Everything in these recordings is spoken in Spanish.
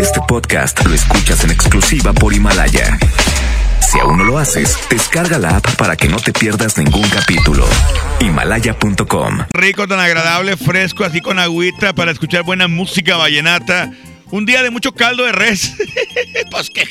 Este podcast lo escuchas en exclusiva por Himalaya. Si aún no lo haces, descarga la app para que no te pierdas ningún capítulo. Himalaya.com. Rico, tan agradable, fresco, así con agüita para escuchar buena música vallenata. Un día de mucho caldo de res. pues qué.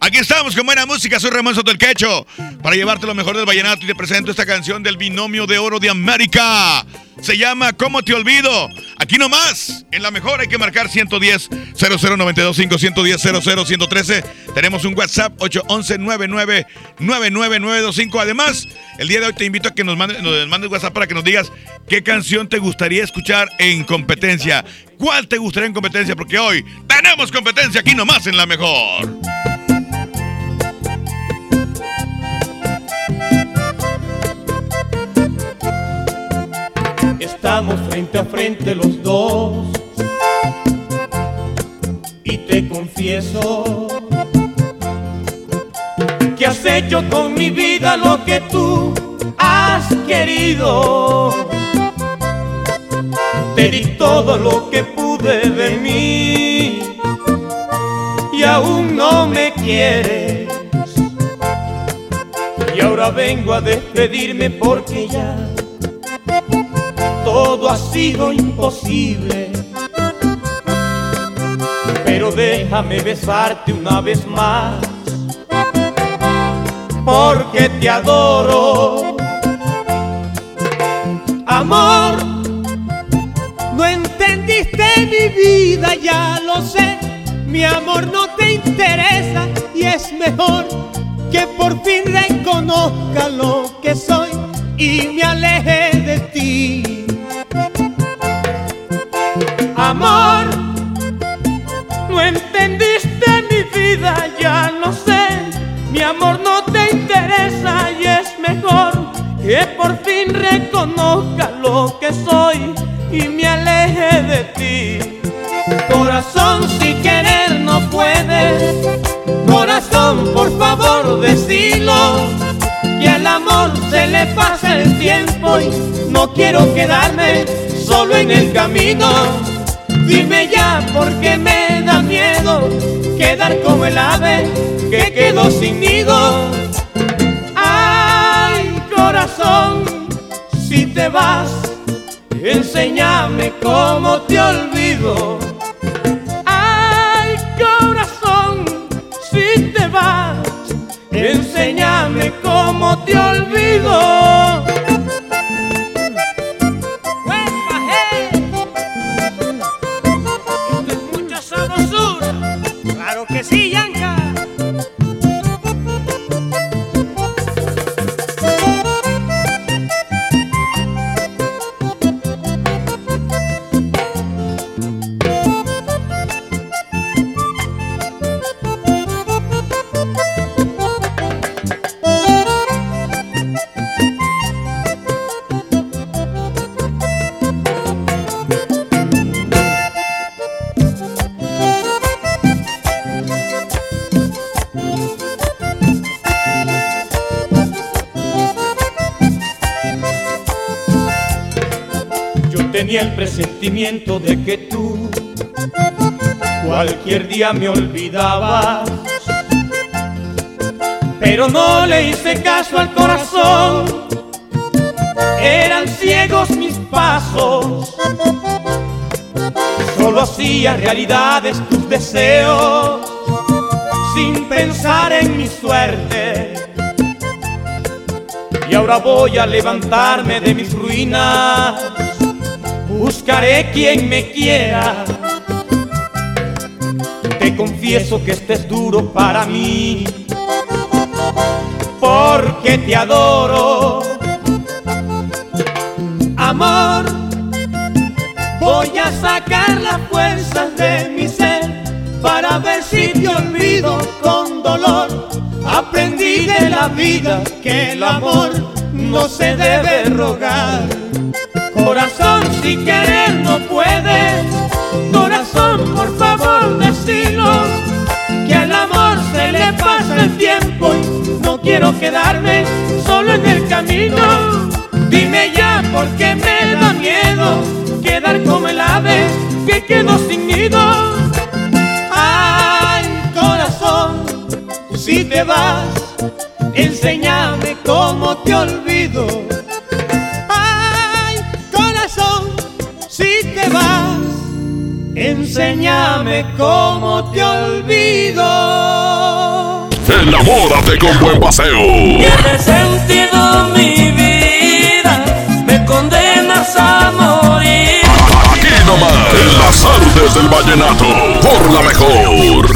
Aquí estamos con buena música, soy Ramón Soto el Quecho, para llevarte lo mejor del vallenato y te presento esta canción del binomio de oro de América. Se llama ¿Cómo te olvido? Aquí nomás, en la mejor hay que marcar 110 00925 110 00113. Tenemos un WhatsApp 811 99 99925. Además, el día de hoy te invito a que nos mandes, nos WhatsApp para que nos digas qué canción te gustaría escuchar en competencia. ¿Cuál te gustaría en competencia? Porque hoy tenemos competencia aquí nomás en la mejor. Estamos frente a frente los dos y te confieso que has hecho con mi vida lo que tú has querido. Te di todo lo que pude de mí y aún no me quieres. Y ahora vengo a despedirme porque ya todo ha sido imposible. Pero déjame besarte una vez más, porque te adoro. Amor, no entendiste mi vida, ya lo sé. Mi amor no te interesa y es mejor que por fin reconozca lo que soy y me aleje de ti amor. No entendiste mi vida, ya no sé. Mi amor no te interesa y es mejor que por fin reconozca lo que soy y me aleje de ti. Corazón, si querer no puedes. Corazón, por favor, decilo. Que al amor se le pasa el tiempo y no quiero quedarme solo en el camino Dime ya porque me da miedo quedar como el ave que quedó sin nido. Ay, corazón, si te vas, enséñame cómo te olvido. Ay, corazón, si te vas, enséñame cómo te olvido. De que tú cualquier día me olvidabas. Pero no le hice caso al corazón, eran ciegos mis pasos. Solo hacía realidades tus deseos, sin pensar en mi suerte. Y ahora voy a levantarme de mis ruinas buscaré quien me quiera. Te confieso que este es duro para mí, porque te adoro. Amor, voy a sacar las fuerzas de mi ser para ver si te olvido con dolor. Aprendí de la vida que el amor no se debe rogar corazón si querer no puedes. Corazón, por favor, decinos que al amor se le pasa el tiempo y no quiero quedarme solo en el camino. Dime ya porque me da miedo quedar como el ave que quedó sin nido. Ay, corazón, si te vas, enséñame cómo te olvido enséñame cómo te olvido. Enamórate con buen paseo. Tiene sentido mi vida, me condenas a morir. Aquí nomás, en las artes del vallenato, por la mejor.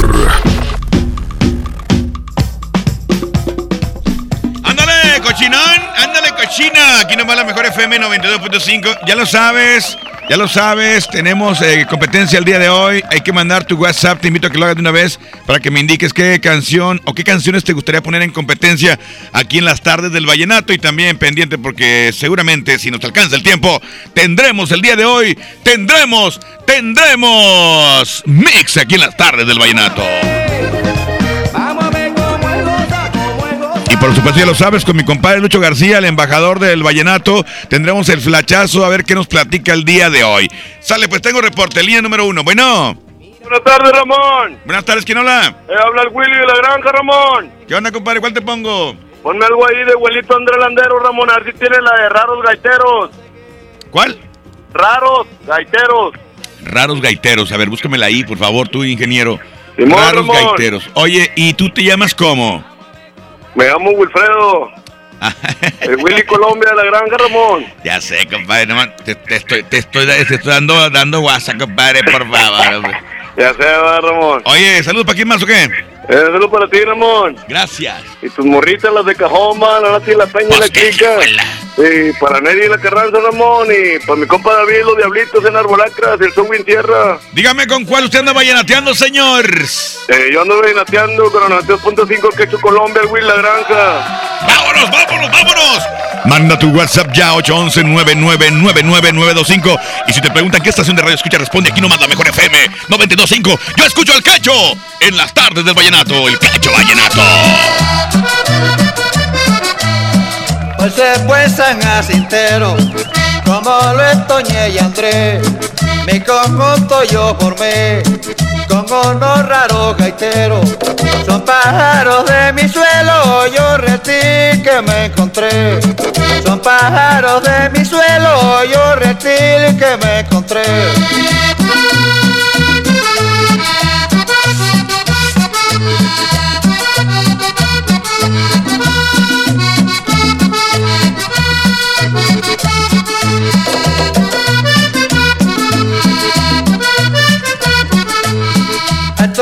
Ándale, cochinón, ándale, cochina. Aquí nomás la mejor FM 92.5. Ya lo sabes, ya lo sabes. Tenemos eh, competencia el día de hoy. Hay que mandar tu WhatsApp. Te invito a que lo hagas de una vez para que me indiques qué canción o qué canciones te gustaría poner en competencia aquí en las tardes del Vallenato. Y también pendiente porque seguramente si nos alcanza el tiempo, tendremos el día de hoy, tendremos, tendremos mix aquí en las tardes del Vallenato. Por supuesto ya lo sabes, con mi compadre Lucho García, el embajador del Vallenato, tendremos el flachazo a ver qué nos platica el día de hoy. Sale, pues tengo reporte, línea número uno. Bueno, Buenas tardes, Ramón. buenas tardes, ¿quién habla? Eh, habla el Willy de la granja, Ramón. ¿Qué onda, compadre? ¿Cuál te pongo? Ponme algo ahí de abuelito André Landero, Ramón. A ver si tiene la de raros gaiteros. ¿Cuál? Raros gaiteros. Raros gaiteros. A ver, búscamela ahí, por favor, tú, ingeniero. Simón, Raros Ramón. gaiteros. Oye, ¿y tú te llamas cómo? Me llamo Wilfredo. El Willy Colombia de la granja, Ramón. ya sé, compadre, nomás te, te estoy, te estoy, te estoy dando, dando WhatsApp, compadre, por favor. hombre. Ya se va, Ramón. Oye, ¿saludos para quién más o qué? Eh, saludo para ti, Ramón. Gracias. Y tus morritas, las de Cajoma, la Nati, la Peña y la Chica. Y para Neri la Carranza, Ramón. Y para mi compa David, los diablitos en Arbolacras, el Subwin Tierra. Dígame con cuál usted anda vallenateando, señor. Eh, yo ando venateando con 92.5 Quecho Colombia, el Will La Granja. ¡Vámonos, vámonos, vámonos! Manda tu WhatsApp ya 811-999-925. Y si te preguntan qué estación de radio escucha, responde aquí nomás la mejor FM 925. Yo escucho al cacho en las tardes del vallenato, el cacho vallenato. Pues se fue San Jacintero, como lo estoñé y Andrés. Mi conjunto yo formé con unos raros gaiteros. Son pájaros de mi suelo, yo reptil que me encontré. Son pájaros de mi suelo, yo reptil que me encontré.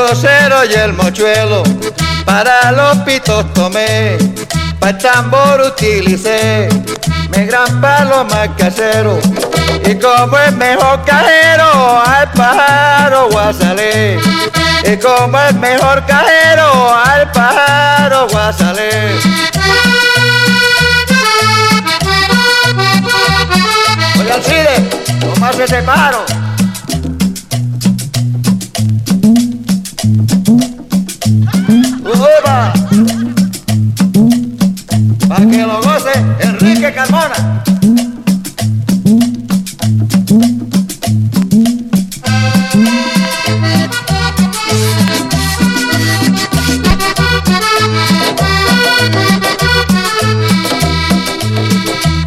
El tosero y el mochuelo, para los pitos tomé, para el tambor utilicé, mi gran palo más casero, y como es mejor cajero, al pájaro guasalé, y como es mejor cajero, al pájaro guasalé. Oye, Alcide, ¿cómo hace ese? Para que lo goce Enrique Carmona.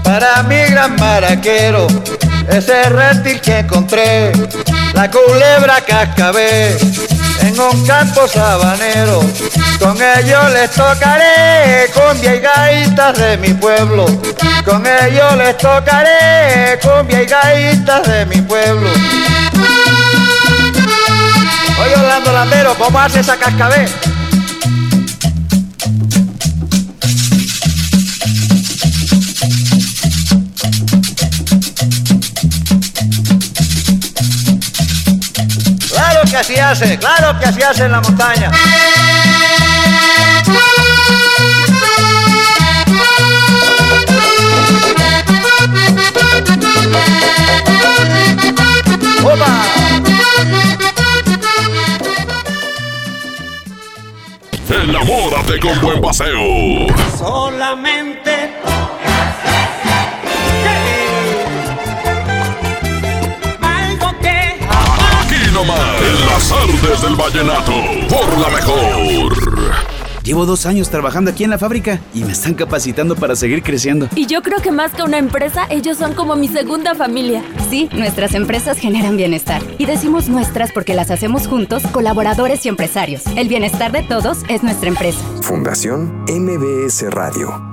Para mi gran maraquero, ese reptil que encontré, la culebra cascabel, en un campo sabanero. Con ellos les tocaré cumbia y gaitas de mi pueblo. Con ellos les tocaré cumbia y gaitas de mi pueblo. Oye Orlando Landero, ¿cómo hace esa cascabel? Que así hace, claro que así hace en la montaña. ¡Opa! Enamórate con buen paseo. Solamente nomás, en las artes del vallenato, por la mejor. Llevo dos años trabajando aquí en la fábrica y me están capacitando para seguir creciendo. Y yo creo que más que una empresa, ellos son como mi segunda familia. Sí, nuestras empresas generan bienestar. Y decimos nuestras porque las hacemos juntos, colaboradores y empresarios. El bienestar de todos es nuestra empresa. Fundación MBS Radio.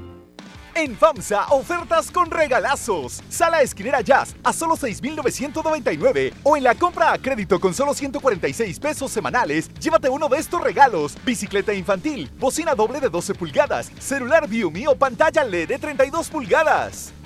En FAMSA, ofertas con regalazos. Sala esquinera Jazz a solo 6,999. O en la compra a crédito con solo 146 pesos semanales, llévate uno de estos regalos: bicicleta infantil, bocina doble de 12 pulgadas, celular Viumi o pantalla LED de 32 pulgadas.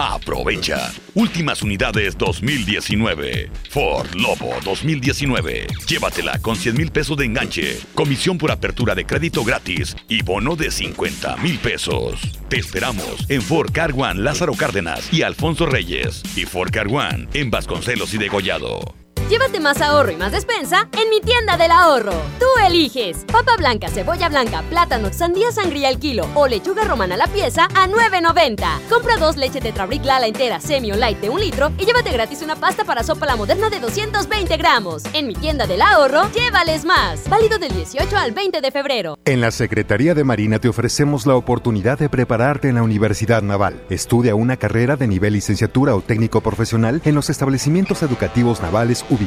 Aprovecha. Últimas unidades 2019. Ford Lobo 2019. Llévatela con 100 mil pesos de enganche, comisión por apertura de crédito gratis y bono de 50 mil pesos. Te esperamos en Ford Car One Lázaro Cárdenas y Alfonso Reyes y Ford Car One en Vasconcelos y Degollado. Llévate más ahorro y más despensa en mi tienda del ahorro. Tú eliges papa blanca, cebolla blanca, plátano, sandía sangría al kilo o lechuga romana a la pieza a 9.90. Compra dos leche Tetrabric Lala entera semi o light de un litro y llévate gratis una pasta para sopa la moderna de 220 gramos. En mi tienda del ahorro, llévales más. Válido del 18 al 20 de febrero. En la Secretaría de Marina te ofrecemos la oportunidad de prepararte en la Universidad Naval. Estudia una carrera de nivel licenciatura o técnico profesional en los establecimientos educativos navales ubicados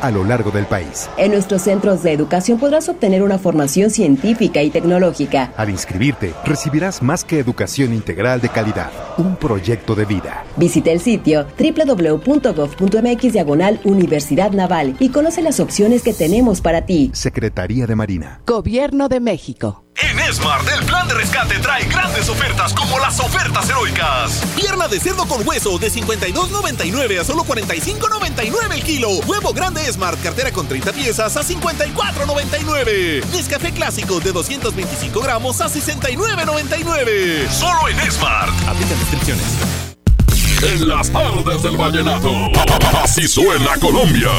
a lo largo del país. En nuestros centros de educación podrás obtener una formación científica y tecnológica. Al inscribirte, recibirás más que educación integral de calidad, un proyecto de vida. Visita el sitio www.gov.mx diagonal Universidad Naval y conoce las opciones que tenemos para ti. Secretaría de Marina. Gobierno de México. En Smart, el plan de rescate trae grandes ofertas como las ofertas heroicas. Pierna de cerdo con hueso de 52.99 a solo 45.99 el kilo. Huevo grande Smart, cartera con 30 piezas a 54.99. Nescafé clásico de 225 gramos a 69.99. Solo en Smart. Aplican restricciones. En las tardes del vallenato. Así suena Colombia.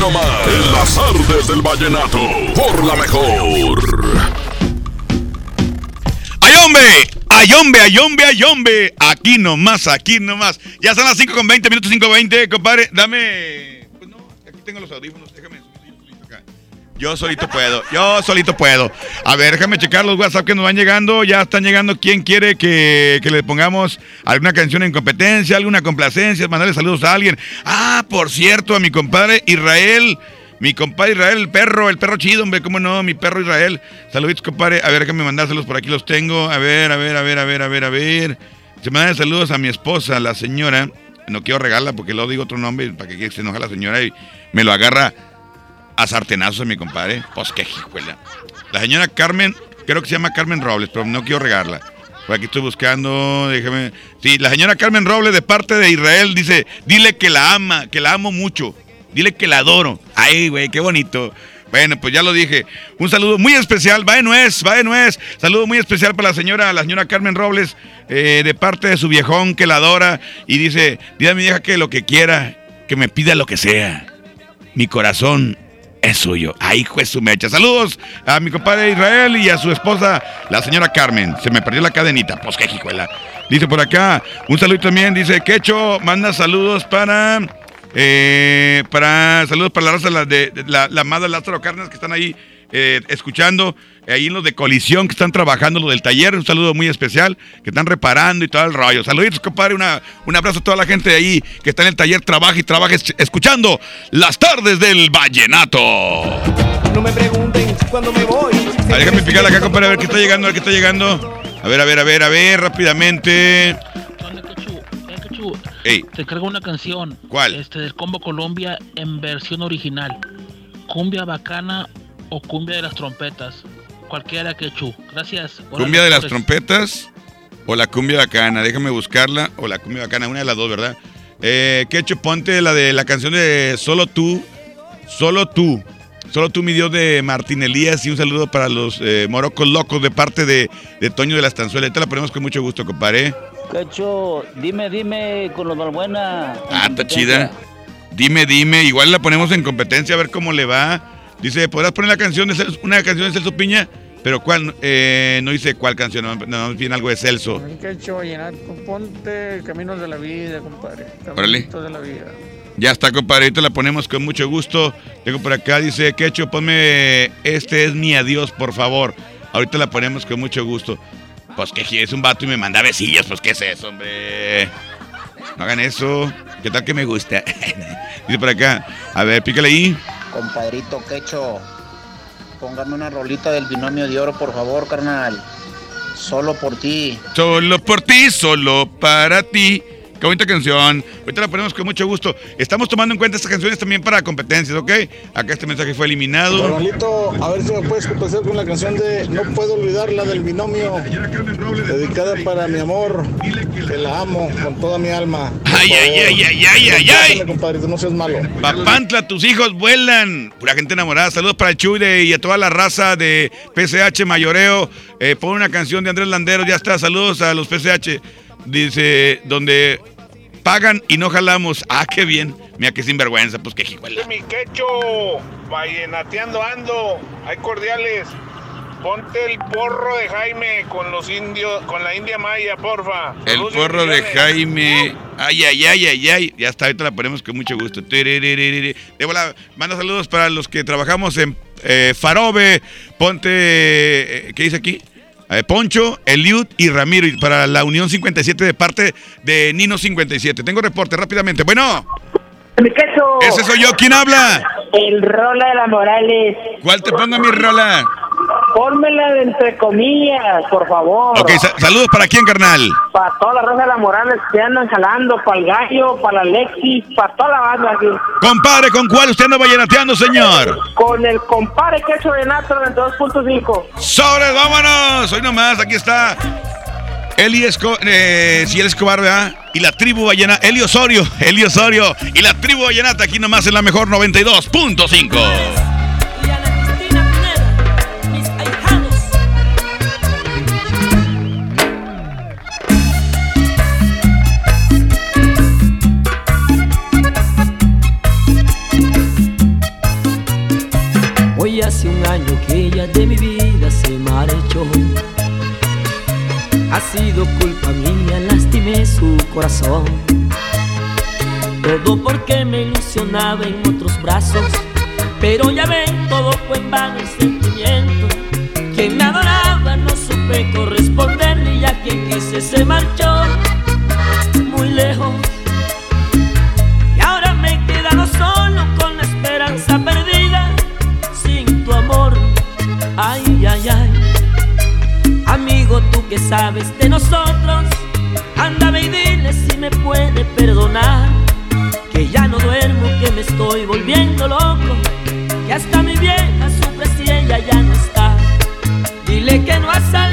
Nomás, en las artes del vallenato, por la mejor. ¡Ay, hombre! ¡Ay, hombre, ay, hombre, ay, hombre! Aquí nomás, aquí nomás. Ya son las 5 con 20, minutos 5 con 20, compadre. Dame. Pues no, aquí tengo los audífonos, déjame Yo solito puedo, yo solito puedo. A ver, déjame checar los WhatsApp que nos van llegando. Ya están llegando. ¿Quién quiere que, que le pongamos alguna canción en competencia, alguna complacencia, mandarle saludos a alguien? Ah, por cierto, a mi compadre Israel. Mi compadre Israel, el perro, el perro chido, hombre, cómo no, mi perro Israel. Saluditos, compadre. A ver, déjame mandárselos por aquí, los tengo. A ver, a ver, a ver, a ver, a ver, a ver. Se me dan saludos a mi esposa, la señora. No quiero regalarla porque luego digo otro nombre para que se enoja la señora y me lo agarra a sartenazos a mi compadre. Pues qué hijuela. La señora Carmen, creo que se llama Carmen Robles, pero no quiero regarla. Por aquí estoy buscando, déjame. Sí, la señora Carmen Robles de parte de Israel dice, dile que la ama, que la amo mucho. Dile que la adoro. Ay, güey, qué bonito. Bueno, pues ya lo dije. Un saludo muy especial, va de nuez, va de nuez. Saludo muy especial para la señora, la señora Carmen Robles, eh, de parte de su viejón que la adora. Y dice, dile a mi vieja que lo que quiera, que me pida lo que sea. Mi corazón es suyo. Ay, juez su mecha. Saludos a mi compadre Israel y a su esposa, la señora Carmen. Se me perdió la cadenita. Pues qué jijuela. Dice por acá, un saludo también. Dice, Quecho, manda saludos para eh, para saludos para la raza de, la, la amada Lázaro Carnes que están ahí eh, escuchando, eh, ahí en los de colisión que están trabajando, lo del taller, un saludo muy especial, que están reparando y todo el rollo. Saluditos, compadre, una, un abrazo a toda la gente de ahí que está en el taller, trabaja y trabaja es- escuchando las tardes del vallenato. No me pregunten cuándo me voy. A ver, déjame picarle acá, compadre, a ver qué está llegando, a ver qué está llegando. A ver, a ver, a ver, a ver, rápidamente. Ey. Te cargo una canción. ¿Cuál? Este del Combo Colombia en versión original. Cumbia bacana o cumbia de las trompetas. Cualquiera que chu. Gracias. ¿Cumbia de las trompetas o la cumbia bacana? Déjame buscarla. O la cumbia bacana, una de las dos, ¿verdad? Eh, Quecho, ponte la de la canción de Solo tú. Solo tú. Solo tú, mi Dios, de Martín Elías. Y un saludo para los eh, morocos locos de parte de, de Toño de las Tanzuelas. Te la ponemos con mucho gusto, compadre. Cacho, dime, dime con los Balbuena. Ah, está chida. Dime, dime. Igual la ponemos en competencia a ver cómo le va. Dice, ¿podrás poner la canción de Celso- una canción de Celso Piña? Pero ¿cuál? Eh, no dice cuál canción, no, no, tiene algo de Celso. Que hecho ponte caminos de la vida, compadre. Órale. Caminitos de la vida. Ya está, compadre, ahorita la ponemos con mucho gusto. Tengo por acá, dice, Quecho, ponme Este es mi adiós, por favor. Ahorita la ponemos con mucho gusto. Pues que es un vato y me manda besillos, pues ¿qué es eso, hombre? No hagan eso. ¿Qué tal que me gusta? dice por acá, a ver, pícale ahí. Compadrito Quecho, póngame una rolita del binomio de oro, por favor, carnal. Solo por ti. Solo por ti, solo para ti. Qué bonita canción. Ahorita la ponemos con mucho gusto. Estamos tomando en cuenta estas canciones también para competencias, ¿ok? Acá este mensaje fue eliminado. Carnalito, a ver si me puedes complacer con la canción de No puedo olvidar la del binomio, dedicada para mi amor, que la amo con toda mi alma. Ay, ay, ay, ay, ay, ay, ay. compadrito, no seas malo. Papantla, tus hijos vuelan. Pura gente enamorada. Saludos para el Chuy de- y a toda la raza de PCH Mayoreo. Eh, pon una canción de Andrés Landeros. Ya está. Saludos a los PCH. Dice, donde pagan y no jalamos. Ah, qué bien. Mira qué sinvergüenza. Pues qué hijuela. Mi quecho, vallenateando ando, hay cordiales. Ponte el porro de Jaime con los indios, con la India Maya, porfa. El Saludos porro de. Jaime. Ay, ay, ay, ay, ay. Ya está, ahorita la ponemos con mucho gusto. De bola, manda saludos para los que trabajamos en eh, Farobe. Ponte, eh, ¿qué dice aquí? Eh, Poncho, Eliud y Ramiro. Y para la Unión 57 de parte de Nino 57. Tengo reporte rápidamente. Bueno, ese soy yo. ¿Quién habla? El Rola de la Morales. ¿Cuál te pongo mi rola? Pónmela de entre comillas, por favor. Ok, sa- saludos para quién, carnal. Para toda la raza de la Morales que andan jalando, para el gallo, para la Alexis, para toda la banda aquí. Compadre, ¿con cuál usted anda vallenateando, señor? Con el compadre que hecho Renato 92.5. ¡Sobres, vámonos! Hoy nomás, aquí está. Eli Escobar, eh, sí, el Escobar, ¿verdad? Y la tribu vallenata, Eli Osorio, Eli Osorio. Y la tribu vallenata aquí nomás en la mejor 92.5. Ha sido culpa mía, lastimé su corazón. Todo porque me ilusionaba en otros brazos. Pero ya ven, todo fue en vano el sentimiento. Quien me adoraba no supe corresponderle, y a quien quise se marchó sabes de nosotros, ándame y dile si me puede perdonar. Que ya no duermo, que me estoy volviendo loco. Que hasta mi vieja sufre si ella ya no está. Dile que no ha salido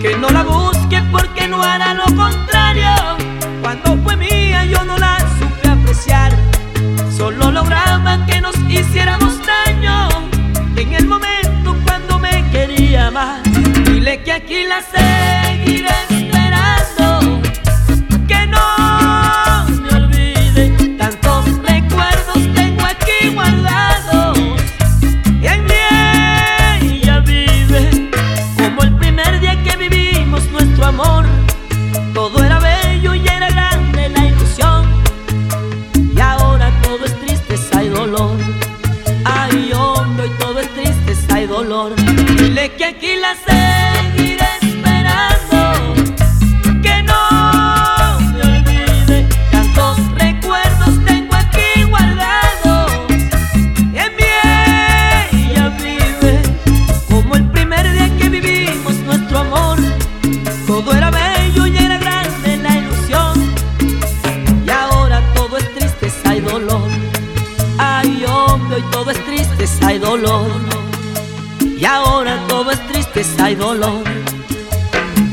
Que no la busque porque no hará lo contrario. Cuando fue mía yo no la supe apreciar. Solo lograba que nos hiciéramos daño en el momento cuando me quería más. Dile que aquí la seguiré que tristeza y dolor.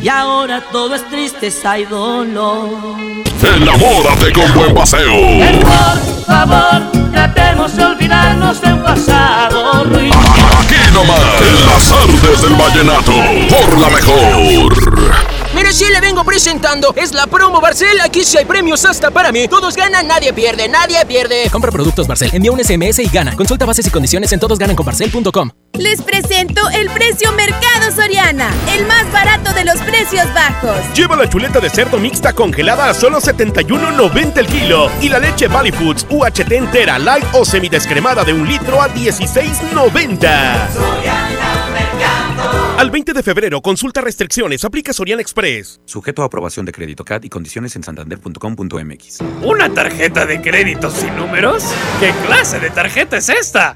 Y ahora todo es tristeza y dolor. Enamórate con buen paseo. Por favor, tratemos de olvidarnos de un pasado ruin. Aquí nomás, en las artes del vallenato, por la mejor. Vengo presentando, es la promo Barcel. Aquí sí hay premios hasta para mí. Todos ganan, nadie pierde, nadie pierde. Compra productos Barcel, envía un SMS y gana. Consulta bases y condiciones en todosgananconbarcel.com. Les presento el precio Mercado Soriana, el más barato de los precios bajos. Lleva la chuleta de cerdo mixta congelada a solo 71.90 el kilo y la leche Valley Foods UHT entera light o semidescremada de un litro a 16.90. Al 20 de febrero, consulta restricciones, aplica Soriana Express. Sujeto a aprobación de crédito CAT y condiciones en santander.com.mx. ¿Una tarjeta de crédito sin números? ¿Qué clase de tarjeta es esta?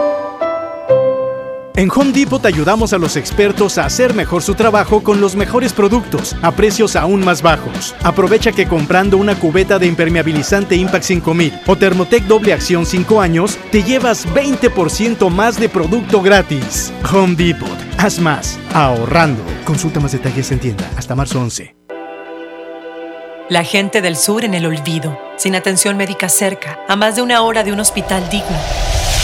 En Home Depot te ayudamos a los expertos a hacer mejor su trabajo con los mejores productos a precios aún más bajos. Aprovecha que comprando una cubeta de impermeabilizante Impact 5000 o Thermotec doble acción 5 años, te llevas 20% más de producto gratis. Home Depot, haz más, ahorrando. Consulta más detalles en tienda hasta marzo 11. La gente del sur en el olvido, sin atención médica cerca, a más de una hora de un hospital digno.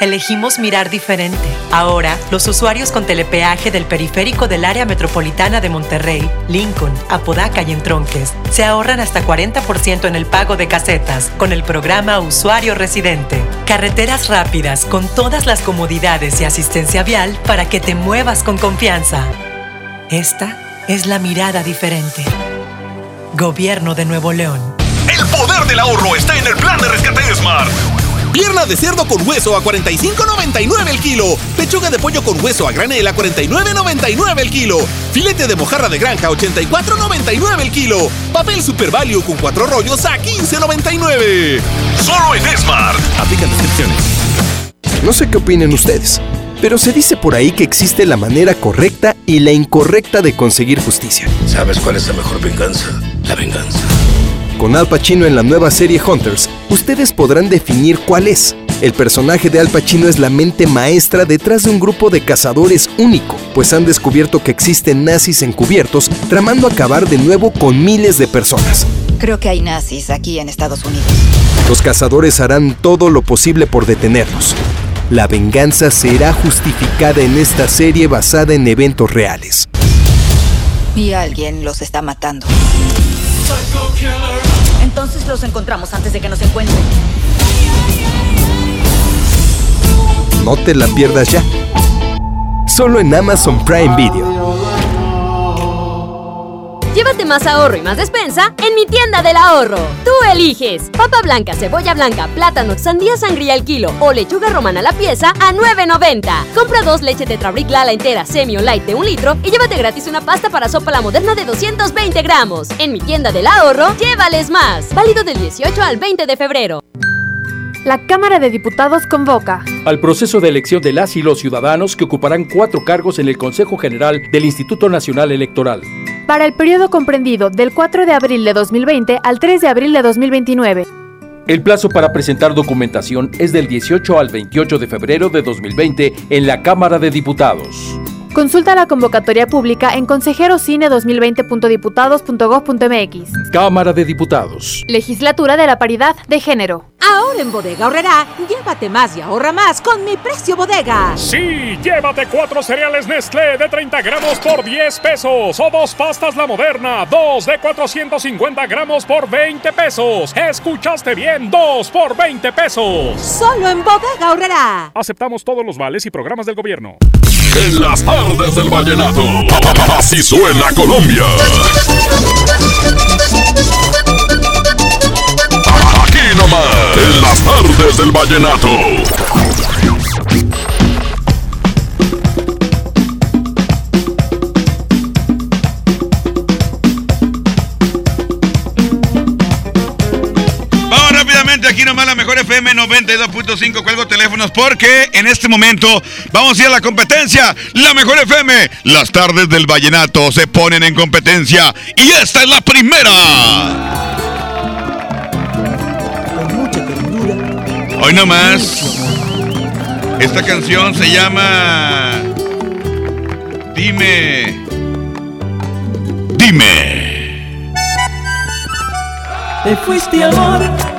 Elegimos mirar diferente. Ahora, los usuarios con telepeaje del periférico del área metropolitana de Monterrey, Lincoln, Apodaca y Entronques se ahorran hasta 40% en el pago de casetas con el programa Usuario Residente. Carreteras rápidas con todas las comodidades y asistencia vial para que te muevas con confianza. Esta es la mirada diferente. Gobierno de Nuevo León. El poder del ahorro está en el plan de rescate Smart. Pierna de cerdo con hueso a 45.99 el kilo. Pechuga de pollo con hueso a granel a 49.99 el kilo. Filete de mojarra de granja a 84.99 el kilo. Papel Super Value con cuatro rollos a 15.99. Solo en Smart. Aplican descripciones. No sé qué opinen ustedes, pero se dice por ahí que existe la manera correcta y la incorrecta de conseguir justicia. ¿Sabes cuál es la mejor venganza? La venganza. Con Al Pacino en la nueva serie Hunters, ustedes podrán definir cuál es. El personaje de Al Pacino es la mente maestra detrás de un grupo de cazadores único, pues han descubierto que existen nazis encubiertos tramando acabar de nuevo con miles de personas. Creo que hay nazis aquí en Estados Unidos. Los cazadores harán todo lo posible por detenerlos. La venganza será justificada en esta serie basada en eventos reales. Y alguien los está matando. Entonces los encontramos antes de que nos encuentren. No te la pierdas ya. Solo en Amazon Prime Video. Más ahorro y más despensa en mi tienda del ahorro. Tú eliges papa blanca, cebolla blanca, plátano, sandía sangría al kilo o lechuga romana a la pieza a 9.90. Compra dos leche Tetrabric Lala entera, semi o light de un litro y llévate gratis una pasta para sopa la moderna de 220 gramos. En mi tienda del ahorro, llévales más. Válido del 18 al 20 de febrero. La Cámara de Diputados convoca al proceso de elección de las y los ciudadanos que ocuparán cuatro cargos en el Consejo General del Instituto Nacional Electoral. Para el periodo comprendido del 4 de abril de 2020 al 3 de abril de 2029. El plazo para presentar documentación es del 18 al 28 de febrero de 2020 en la Cámara de Diputados. Consulta la convocatoria pública en consejerocine2020.diputados.gov.mx. Cámara de Diputados. Legislatura de la Paridad de Género. Ahora en Bodega Horrera, llévate más y ahorra más con mi precio bodega. Sí, llévate cuatro cereales Nestlé de 30 gramos por 10 pesos o dos pastas La Moderna, dos de 450 gramos por 20 pesos. Escuchaste bien, dos por 20 pesos. Solo en Bodega Horrera. Aceptamos todos los vales y programas del gobierno. En las tardes del vallenato, así suena Colombia. Aquí nomás, en las tardes del vallenato. Mejor FM 92.5. Cuelgo teléfonos porque en este momento vamos a ir a la competencia. La mejor FM. Las tardes del vallenato se ponen en competencia y esta es la primera. Hoy nomás. Esta canción se llama Dime. Dime. Te fuiste amor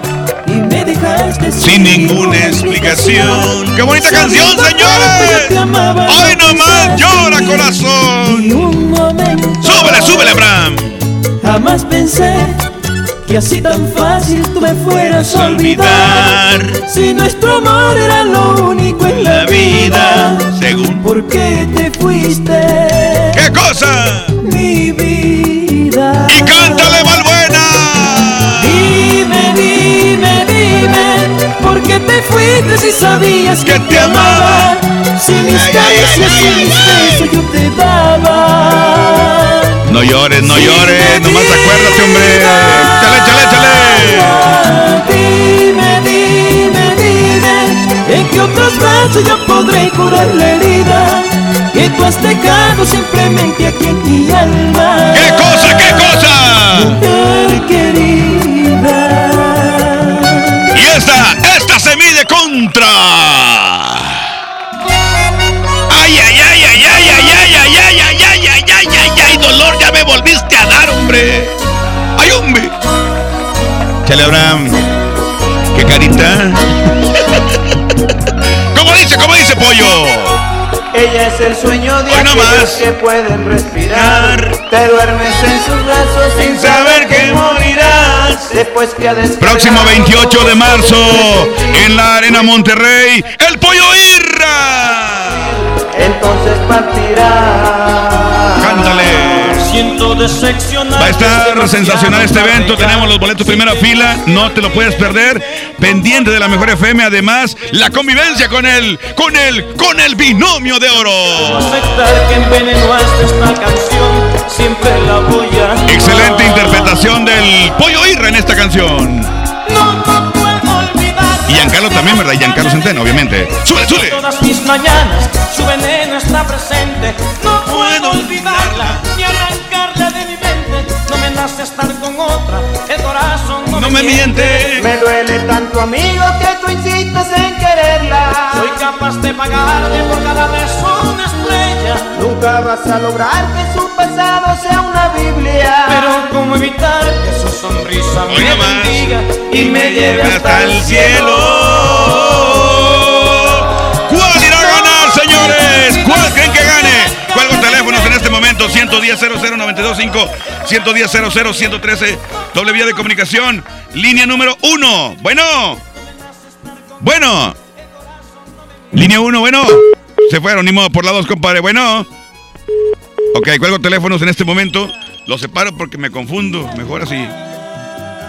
Sin ninguna explicación. ¡Qué bonita canción, señores! ¡Hoy nomás llora, corazón! ¡Súbele, súbele, Abraham! Jamás pensé que así tan fácil tú me fueras a olvidar. Si nuestro amor era lo único en la vida, según ¿por qué te fuiste? ¿Qué cosa? Mi vida. ¡Y cántale, Valbuena! Dime, ¿por qué te fuiste si sabías que te amaba? Si mis caricias y mis besos yo te daba. No llores, no llores, nomás acuérdate, hombre. Chale, chale, chale. Dime, dime, dime, ¿en qué otros brazos yo podré curar la herida? Que tú has dejado simplemente aquí en mi alma. ¿Qué cosa, qué cosa? Mujer querida. Esta, esta se mide contra. ¡Ay, ay, ay, ay, ay, ay, ay, ay, ay, ay, ay, ay, ay, ay, ay, dolor! Ya me volviste a dar, hombre. ¡Ay, hombre! Chale, Abraham. ¿Qué carita? ¿Cómo dice, cómo dice, pollo? Ella es el sueño de no aquellos que pueden respirar. Te duermes en sus brazos sin saber que morirás. Después que ha descargado Próximo 28 de marzo en la Arena Monterrey, el pollo Irra. Entonces partirá. Cántale. Va a estar sensacional este evento. Tenemos los boletos primera fila. No te lo puedes perder. Pendiente de la mejor FM. Además, la convivencia con el, con el, con el binomio de oro. aceptar que esta canción. Siempre la voy a. Excelente interpretación del pollo Irra en esta canción. No, no puedo olvidar. Y Giancarlo también, ¿verdad? Y Giancarlo Centeno, obviamente. ¡Sube, sube! Todas mis mañanas su veneno está presente. No puedo olvidarla ni arrancarla de mi mente. No me nace estar con otra. El corazón no, No me miente. Me duele tanto, amigo, que tú insistes en quererla. Soy capaz de pagarle por cada beso Nunca vas a lograr que su pasado sea una Biblia. Pero cómo evitar que su sonrisa Hoy me bendiga y me lleve hasta el cielo. ¿Cuál irá a ganar, señores? ¿Cuál creen que gane? Cuelgo teléfonos en este momento: 110 00925 110 00 113 doble vía de comunicación. Línea número uno. Bueno. Bueno. Línea uno, bueno. Se fueron, ni modo, por la dos, compadre. Bueno. Ok, cuelgo teléfonos en este momento. Los separo porque me confundo. Mejor así.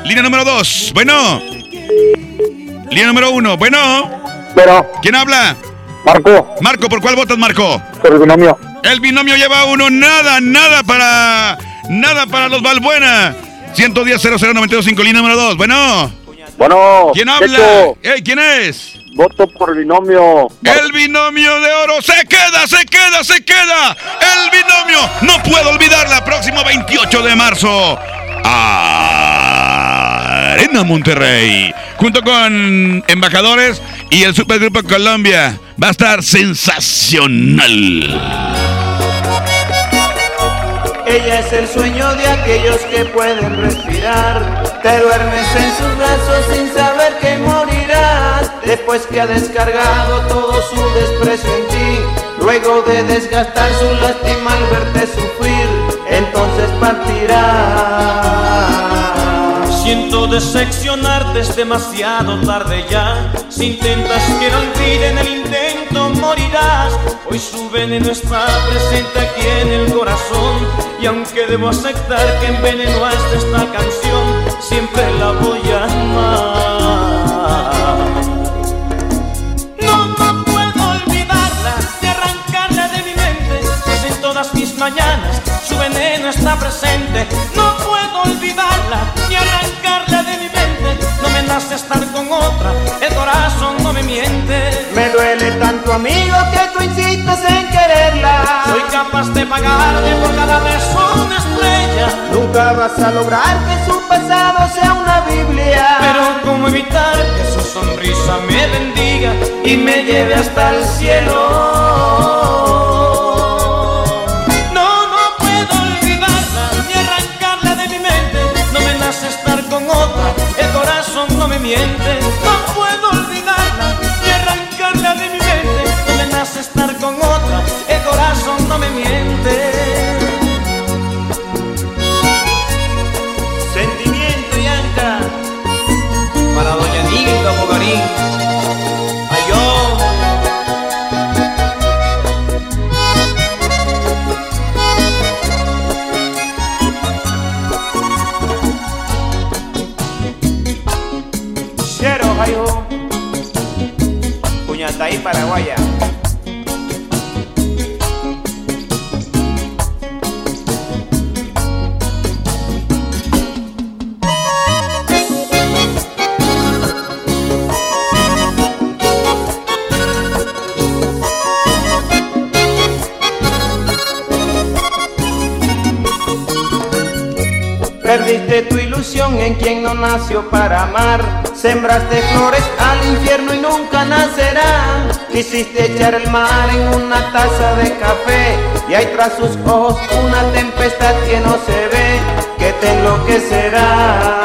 Línea número dos. Bueno. Línea número uno. Bueno. Pero, ¿Quién habla? Marco, Marco, ¿por cuál votas, Marco? por el binomio. El binomio lleva uno. Nada, nada para. Nada para los Balbuena. 110 00925, línea número dos. Bueno. Bueno, ¿Quién habla? Checho, Ey, ¿Quién es? Voto por el binomio. El binomio de oro se queda, se queda, se queda. El binomio. No puedo olvidarla. Próximo 28 de marzo. Arena Monterrey. Junto con embajadores y el Supergrupo Colombia. Va a estar sensacional. Ella es el sueño de aquellos que pueden respirar. Te duermes en sus brazos sin saber que morirás. Después que ha descargado todo su desprecio en ti. Luego de desgastar su lástima al verte sufrir. Entonces partirá. Siento decepcionarte, es demasiado tarde ya. Si intentas que no olviden el intento, morirás. Hoy su veneno está presente aquí en el corazón. Y aunque debo aceptar que envenenó hasta esta canción, siempre la voy a amar. Presente. No puedo olvidarla, ni arrancarla de mi mente, no me nace estar con otra, el corazón no me miente. Me duele tanto, amigo, que tú insistes en quererla. Soy capaz de pagarle por cada beso una estrella. Nunca vas a lograr que su pasado sea una Biblia. Pero cómo evitar que su sonrisa me bendiga y me lleve hasta el cielo. Miente. No puedo olvidarla y arrancarla de mi mente. No me nace estar con otra, el corazón no me miente. En quien no nació para amar. Sembraste flores al infierno y nunca nacerá. Quisiste echar el mar en una taza de café. Y hay tras sus ojos una tempestad que no se ve, que te enloquecerá.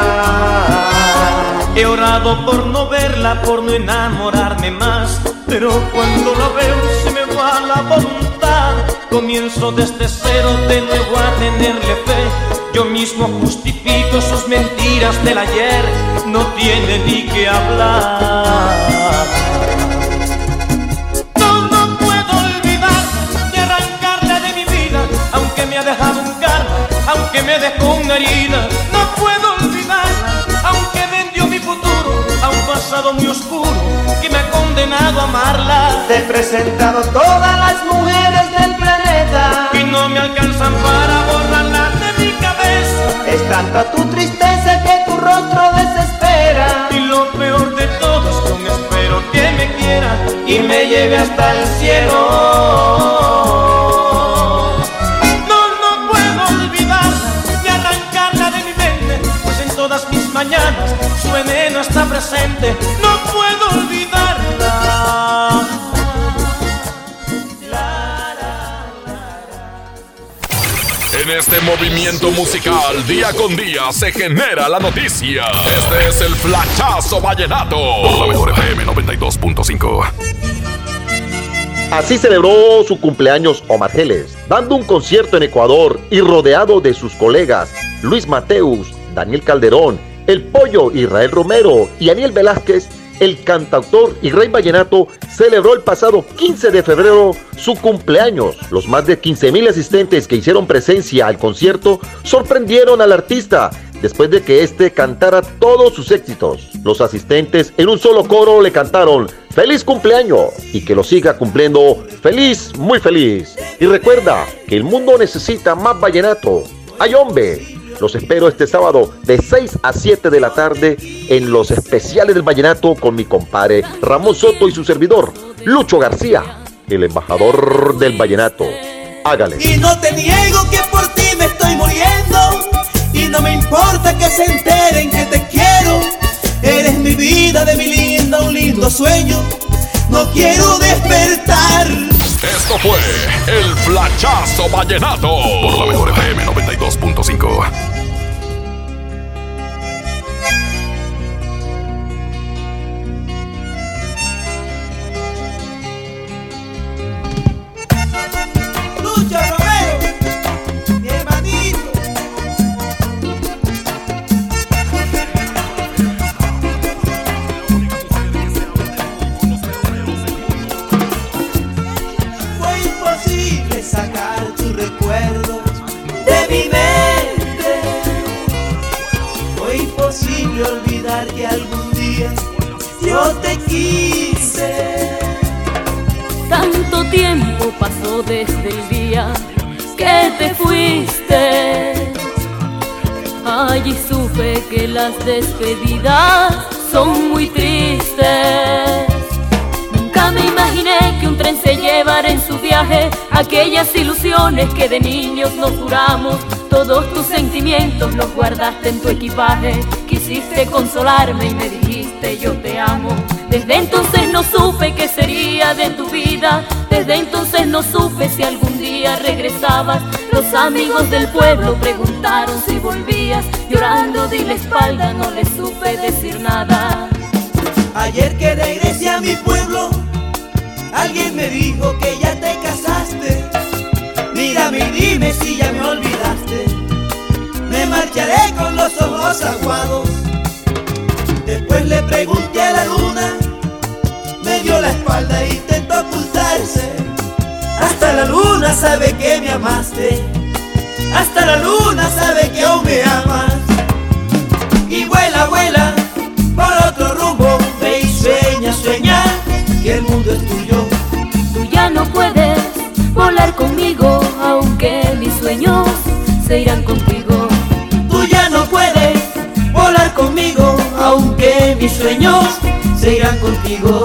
He orado por no verla, por no enamorarme más. Pero cuando la veo se me va la voluntad. Comienzo desde cero de nuevo a tenerle fe. Yo mismo justifico sus mentiras del ayer. No tiene ni que hablar. No, no puedo olvidarla ni arrancarla de mi vida. Aunque me ha dejado un karma, aunque me dejó una herida. No puedo olvidarla, aunque vendió mi futuro a un pasado muy oscuro que me ha condenado a amarla. Te he presentado todas las mujeres del planeta. Y no me alcanzan para de cabeza. Es tanta tu tristeza que tu rostro desespera. Y lo peor de todo es que espero que me quiera y me lleve hasta el cielo. No, En este movimiento musical, día con día, se genera la noticia. Este es el Flachazo Vallenato. Por la mejor FM 92.5. Así celebró su cumpleaños Omar Geles, dando un concierto en Ecuador y rodeado de sus colegas Luis Mateus, Daniel Calderón, El Pollo Israel Romero y Aniel Velázquez. El cantautor y rey vallenato celebró el pasado 15 de febrero su cumpleaños. Los más de 15 mil asistentes que hicieron presencia al concierto sorprendieron al artista después de que éste cantara todos sus éxitos. Los asistentes en un solo coro le cantaron feliz cumpleaños y que lo siga cumpliendo feliz, muy feliz. Y recuerda que el mundo necesita más vallenato. ¡Ay! Los espero este sábado de 6 a 7 de la tarde en los especiales del vallenato con mi compadre Ramón Soto y su servidor, Lucho García, el embajador del vallenato. Hágale. Y no te niego que por ti me estoy muriendo. Y no me importa que se enteren que te quiero. Eres mi vida de mi linda, un lindo sueño. No quiero despertar. Esto fue el Flachazo Vallenato. Por la mejor FM 92.5. de mi mente. Fue imposible olvidar que algún día yo te quise. Tanto tiempo pasó desde el día que te fuiste. Allí supe que las despedidas son muy tristes. Nunca me imaginé que un tren se llevara en su viaje aquellas ilusiones que de niños nos juramos. Todos tus sentimientos los guardaste en tu equipaje. Quisiste consolarme y me dijiste yo te amo. Desde entonces no supe qué sería de tu vida. Desde entonces no supe si algún día regresabas. Los amigos del pueblo preguntaron si volvías. Llorando di la espalda, no les supe decir nada. Ayer que regresé a mi pueblo, alguien me dijo que ya te casaste. Mírame y dime si ya me olvidaste. Me marcharé con los ojos aguados. Después le pregunté a la luna, me dio la espalda e intentó ocultarse. Hasta la luna sabe que me amaste. Hasta la luna sabe que aún me amas. Y vuela, vuela por otro rumbo. El mundo es tuyo. Tú ya no puedes volar conmigo, aunque mis sueños se irán contigo. Tú ya no puedes volar conmigo, aunque mis sueños se irán contigo.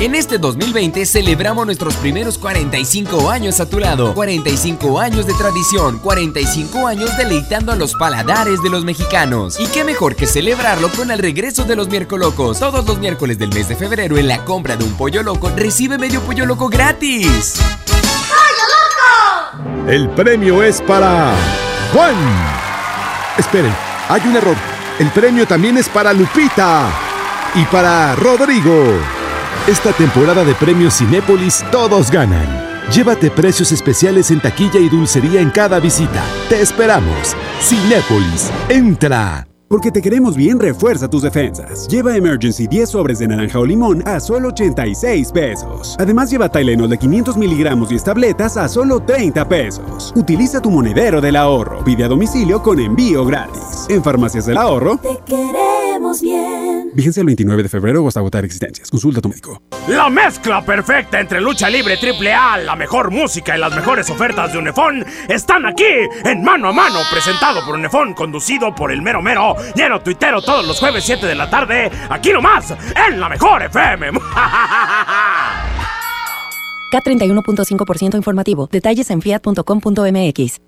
En este 2020 celebramos nuestros primeros 45 años a tu lado. 45 años de tradición, 45 años deleitando a los paladares de los mexicanos. Y qué mejor que celebrarlo con el regreso de los miércolocos. Todos los miércoles del mes de febrero en la compra de un pollo loco recibe medio pollo loco gratis. El premio es para Juan. Esperen, hay un error. El premio también es para Lupita y para Rodrigo. Esta temporada de premios Cinépolis todos ganan. Llévate precios especiales en taquilla y dulcería en cada visita. Te esperamos. Cinépolis, entra. Porque te queremos bien, refuerza tus defensas. Lleva Emergency 10 sobres de naranja o limón a solo 86 pesos. Además, lleva Tylenol de 500 miligramos y tabletas a solo 30 pesos. Utiliza tu monedero del ahorro. Pide a domicilio con envío gratis. En Farmacias del Ahorro, Te queremos bien. Vigencia el 29 de febrero o hasta agotar existencias. Consulta a tu médico. La mezcla perfecta entre lucha libre triple A, la mejor música y las mejores ofertas de Unefón están aquí en Mano a Mano, presentado por Unefón, conducido por el mero mero, lleno tuitero todos los jueves 7 de la tarde, aquí nomás, en la mejor FM. K31.5% informativo. Detalles en fiat.com.mx.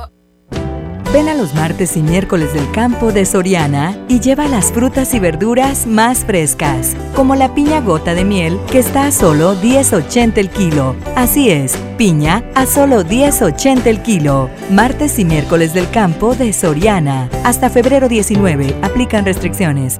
Ven a los martes y miércoles del campo de Soriana y lleva las frutas y verduras más frescas, como la piña gota de miel que está a solo 10.80 el kilo. Así es, piña a solo 10.80 el kilo. Martes y miércoles del campo de Soriana. Hasta febrero 19, aplican restricciones.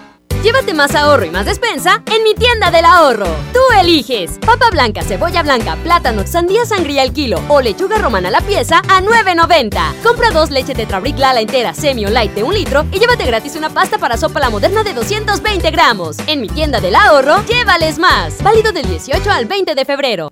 Llévate más ahorro y más despensa en mi tienda del ahorro. Tú eliges papa blanca, cebolla blanca, plátano, sandía sangría al kilo o lechuga romana a la pieza a 9.90. Compra dos leche Tetrabric Lala entera, semi o light de un litro y llévate gratis una pasta para sopa la moderna de 220 gramos. En mi tienda del ahorro, llévales más. Válido del 18 al 20 de febrero.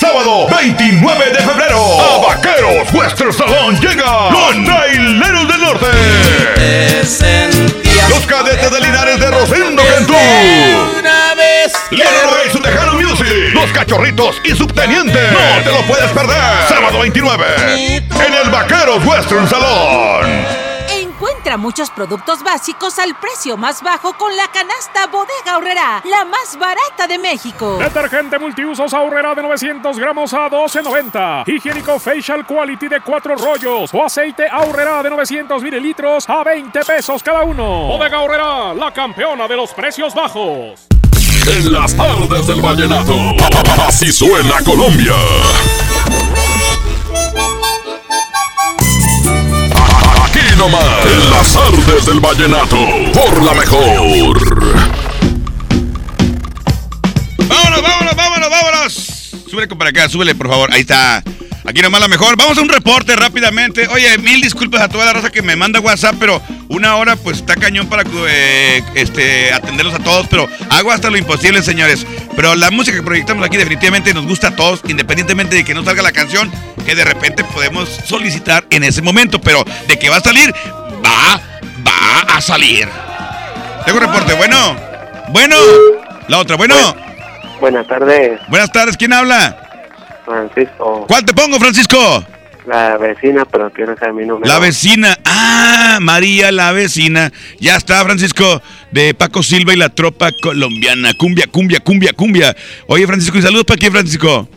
Sábado 29 de febrero, a Vaqueros Western Salón llega los Traileros del Norte. Los cadetes de Linares de Rosendo Cantú. Una vez. Leonardo y su Tejano Music. Los Cachorritos y Subteniente. No te lo puedes perder. Sábado 29 en el Vaqueros Western Salón. Encuentra muchos productos básicos al precio más bajo con la canasta Bodega Horrera, la más barata de México. Detergente multiusos ahorrera de 900 gramos a 12.90. Higiénico Facial Quality de 4 rollos o aceite ahorrera de 900 mililitros a 20 pesos cada uno. Bodega Horrera, la campeona de los precios bajos. En las tardes del vallenato. Así suena Colombia. Nomás. En las tardes del vallenato. Por la mejor. Vámonos, vámonos, vámonos, vámonos. Súbele para acá, súbele, por favor. Ahí está. Aquí nomás la mejor. Vamos a un reporte rápidamente. Oye, mil disculpas a toda la raza que me manda WhatsApp, pero una hora pues está cañón para eh, este, atenderlos a todos, pero hago hasta lo imposible, señores. Pero la música que proyectamos aquí definitivamente nos gusta a todos, independientemente de que no salga la canción, que de repente podemos solicitar en ese momento, pero de que va a salir, va, va a salir. Tengo un reporte, bueno, bueno, la otra, bueno. Buenas tardes, Buenas tardes, ¿quién habla? Francisco. ¿Cuál te pongo, Francisco? La vecina, pero tiene mi número. La vecina. Ah, María la vecina. Ya está, Francisco, de Paco Silva y la tropa colombiana. Cumbia, cumbia, cumbia, cumbia. Oye, Francisco, y saludos para aquí, Francisco.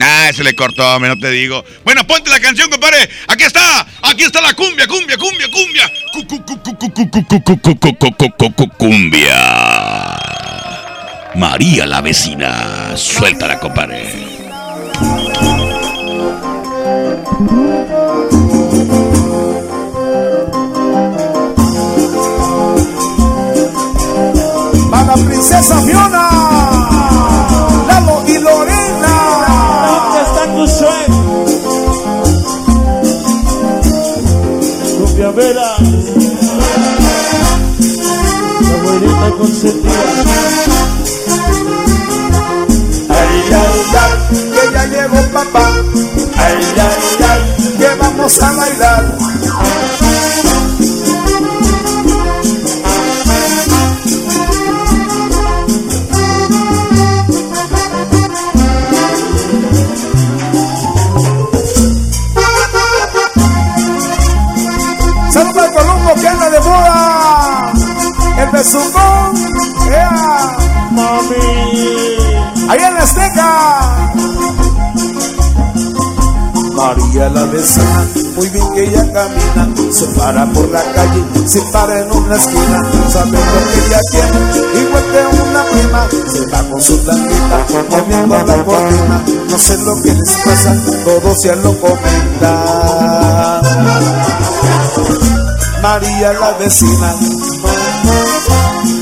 Ah, se le cortó, hombre, no te digo. Bueno, ponte la canción, compadre. Aquí está, aquí está la cumbia, cumbia, cumbia, cumbia. Cumbia. María la vecina. Suéltala, compadre. Para princesa Fiona, Lalo y Lorena. ¿Dónde está tu sueño? Cumbia Vera, ¡Ea! Mami. Ahí en la Azteca. María la vecina, muy bien que ella camina, se para por la calle, se para en una esquina, sabe lo que ella tiene, igual que una prima, se va con su blanquita, moviendo la cortina, no sé lo que les pasa, todos ya lo comentan. María la vecina,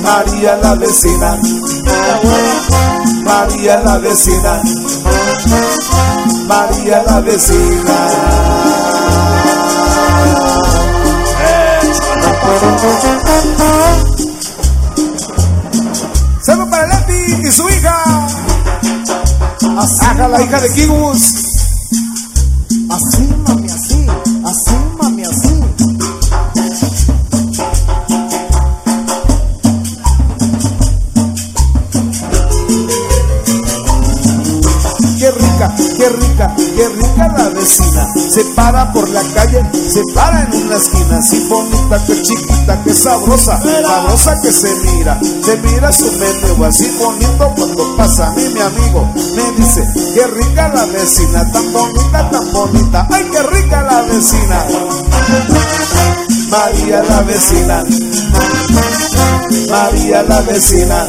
María la vecina, María la vecina, María la vecina. Saludos para Leti y su hija. Ajá, la hija de Kibus. Así. Se para por la calle, se para en una esquina, así bonita, que chiquita, que sabrosa, sabrosa que se mira, se mira su meneo, así bonito cuando pasa a mí mi amigo, me dice, qué rica la vecina, tan bonita, tan bonita, ay, qué rica la vecina. María la vecina, María la vecina,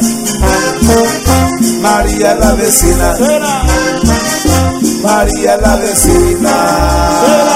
María la vecina, María la vecina.